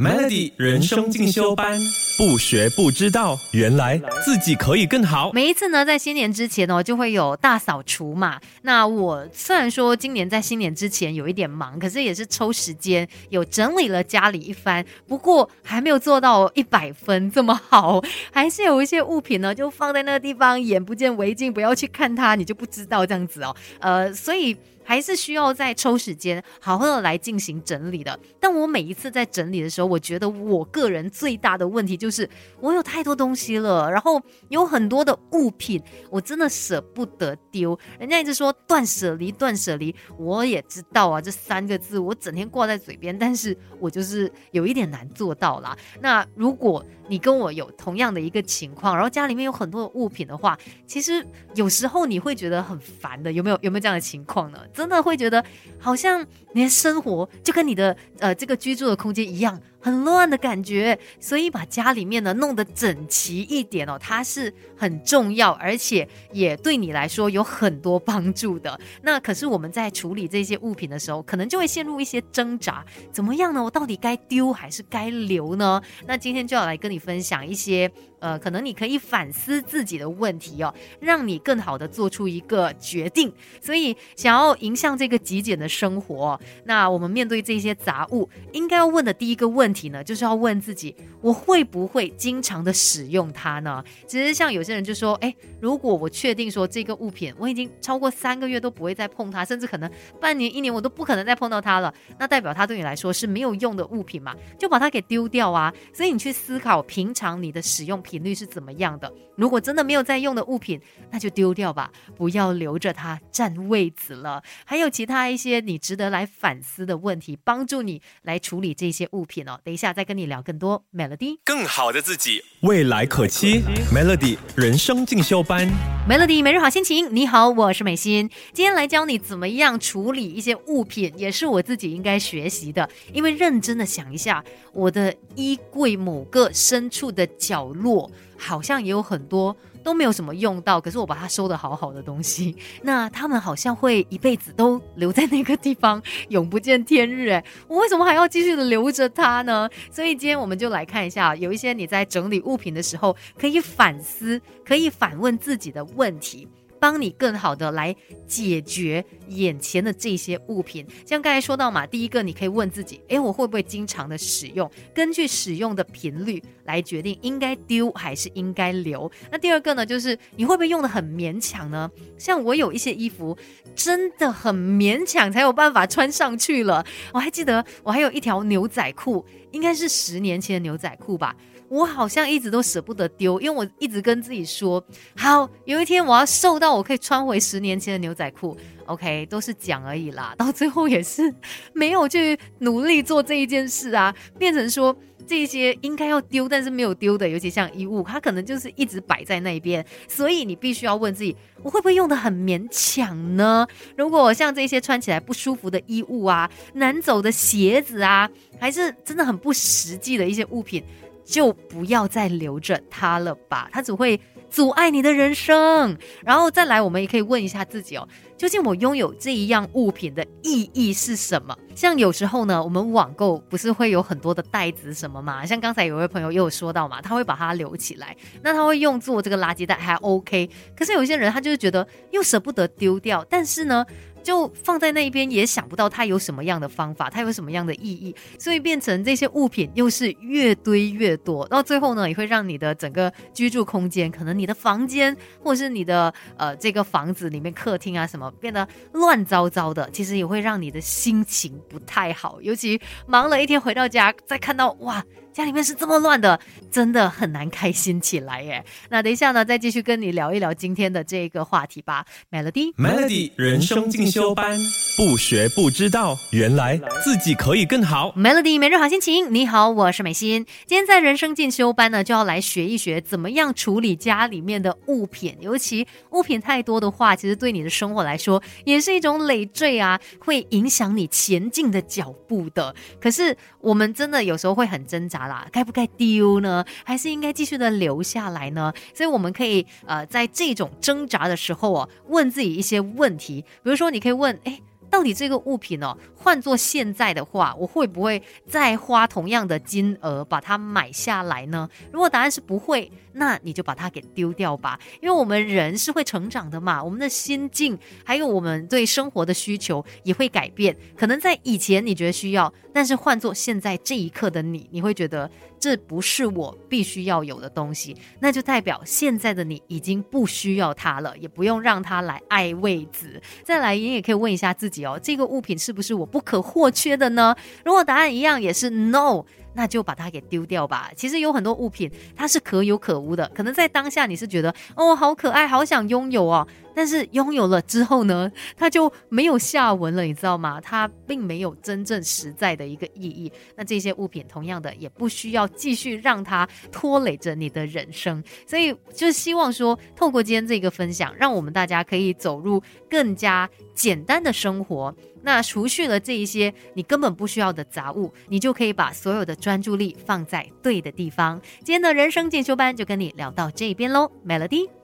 Melody 人生进修班，不学不知道，原来自己可以更好。每一次呢，在新年之前哦，就会有大扫除嘛。那我虽然说今年在新年之前有一点忙，可是也是抽时间有整理了家里一番。不过还没有做到一百分这么好，还是有一些物品呢，就放在那个地方，眼不见为净，不要去看它，你就不知道这样子哦。呃，所以。还是需要再抽时间好好的来进行整理的。但我每一次在整理的时候，我觉得我个人最大的问题就就是我有太多东西了，然后有很多的物品，我真的舍不得丢。人家一直说断舍离，断舍离，我也知道啊，这三个字我整天挂在嘴边，但是我就是有一点难做到啦。那如果你跟我有同样的一个情况，然后家里面有很多的物品的话，其实有时候你会觉得很烦的，有没有？有没有这样的情况呢？真的会觉得好像你的生活就跟你的呃这个居住的空间一样。很乱的感觉，所以把家里面呢弄得整齐一点哦，它是很重要，而且也对你来说有很多帮助的。那可是我们在处理这些物品的时候，可能就会陷入一些挣扎，怎么样呢？我到底该丢还是该留呢？那今天就要来跟你分享一些，呃，可能你可以反思自己的问题哦，让你更好的做出一个决定。所以想要迎向这个极简的生活，那我们面对这些杂物，应该要问的第一个问。题呢，就是要问自己，我会不会经常的使用它呢？其实像有些人就说，哎，如果我确定说这个物品我已经超过三个月都不会再碰它，甚至可能半年、一年我都不可能再碰到它了，那代表它对你来说是没有用的物品嘛，就把它给丢掉啊。所以你去思考，平常你的使用频率是怎么样的？如果真的没有在用的物品，那就丢掉吧，不要留着它占位子了。还有其他一些你值得来反思的问题，帮助你来处理这些物品哦。等一下再跟你聊更多 Melody，更好的自己，未来可期。Melody 人生进修班，Melody 每日好心情。你好，我是美心，今天来教你怎么样处理一些物品，也是我自己应该学习的。因为认真的想一下，我的衣柜某个深处的角落，好像也有很多。都没有什么用到，可是我把它收的好好的东西，那他们好像会一辈子都留在那个地方，永不见天日。哎，我为什么还要继续的留着它呢？所以今天我们就来看一下，有一些你在整理物品的时候可以反思、可以反问自己的问题。帮你更好的来解决眼前的这些物品，像刚才说到嘛，第一个你可以问自己，诶，我会不会经常的使用？根据使用的频率来决定应该丢还是应该留。那第二个呢，就是你会不会用的很勉强呢？像我有一些衣服真的很勉强才有办法穿上去了。我还记得我还有一条牛仔裤，应该是十年前的牛仔裤吧。我好像一直都舍不得丢，因为我一直跟自己说，好，有一天我要瘦到我可以穿回十年前的牛仔裤。OK，都是讲而已啦，到最后也是没有去努力做这一件事啊，变成说这些应该要丢，但是没有丢的，尤其像衣物，它可能就是一直摆在那边。所以你必须要问自己，我会不会用的很勉强呢？如果像这些穿起来不舒服的衣物啊，难走的鞋子啊，还是真的很不实际的一些物品。就不要再留着它了吧，它只会阻碍你的人生。然后再来，我们也可以问一下自己哦，究竟我拥有这一样物品的意义是什么？像有时候呢，我们网购不是会有很多的袋子什么嘛？像刚才有位朋友也有说到嘛，他会把它留起来，那他会用做这个垃圾袋还 OK。可是有些人他就是觉得又舍不得丢掉，但是呢。就放在那一边，也想不到它有什么样的方法，它有什么样的意义，所以变成这些物品又是越堆越多，到最后呢，也会让你的整个居住空间，可能你的房间或者是你的呃这个房子里面客厅啊什么变得乱糟糟的，其实也会让你的心情不太好，尤其忙了一天回到家，再看到哇。家里面是这么乱的，真的很难开心起来耶。那等一下呢，再继续跟你聊一聊今天的这个话题吧。Melody，Melody 人生进修班，不学不知道，原来自己可以更好。Melody 每日好心情，你好，我是美心。今天在人生进修班呢，就要来学一学怎么样处理家里面的物品，尤其物品太多的话，其实对你的生活来说也是一种累赘啊，会影响你前进的脚步的。可是我们真的有时候会很挣扎。该不该丢呢？还是应该继续的留下来呢？所以我们可以呃，在这种挣扎的时候哦，问自己一些问题，比如说，你可以问，哎。到底这个物品哦，换做现在的话，我会不会再花同样的金额把它买下来呢？如果答案是不会，那你就把它给丢掉吧。因为我们人是会成长的嘛，我们的心境还有我们对生活的需求也会改变。可能在以前你觉得需要，但是换做现在这一刻的你，你会觉得这不是我必须要有的东西，那就代表现在的你已经不需要它了，也不用让它来爱位子。再来，你也可以问一下自己哦，这个物品是不是我不可或缺的呢？如果答案一样，也是 no。那就把它给丢掉吧。其实有很多物品，它是可有可无的。可能在当下你是觉得哦，好可爱，好想拥有哦。但是拥有了之后呢，它就没有下文了，你知道吗？它并没有真正实在的一个意义。那这些物品同样的，也不需要继续让它拖累着你的人生。所以就希望说，透过今天这个分享，让我们大家可以走入更加简单的生活。那除去了这一些你根本不需要的杂物，你就可以把所有的专注力放在对的地方。今天的人生进修班就跟你聊到这边喽，Melody。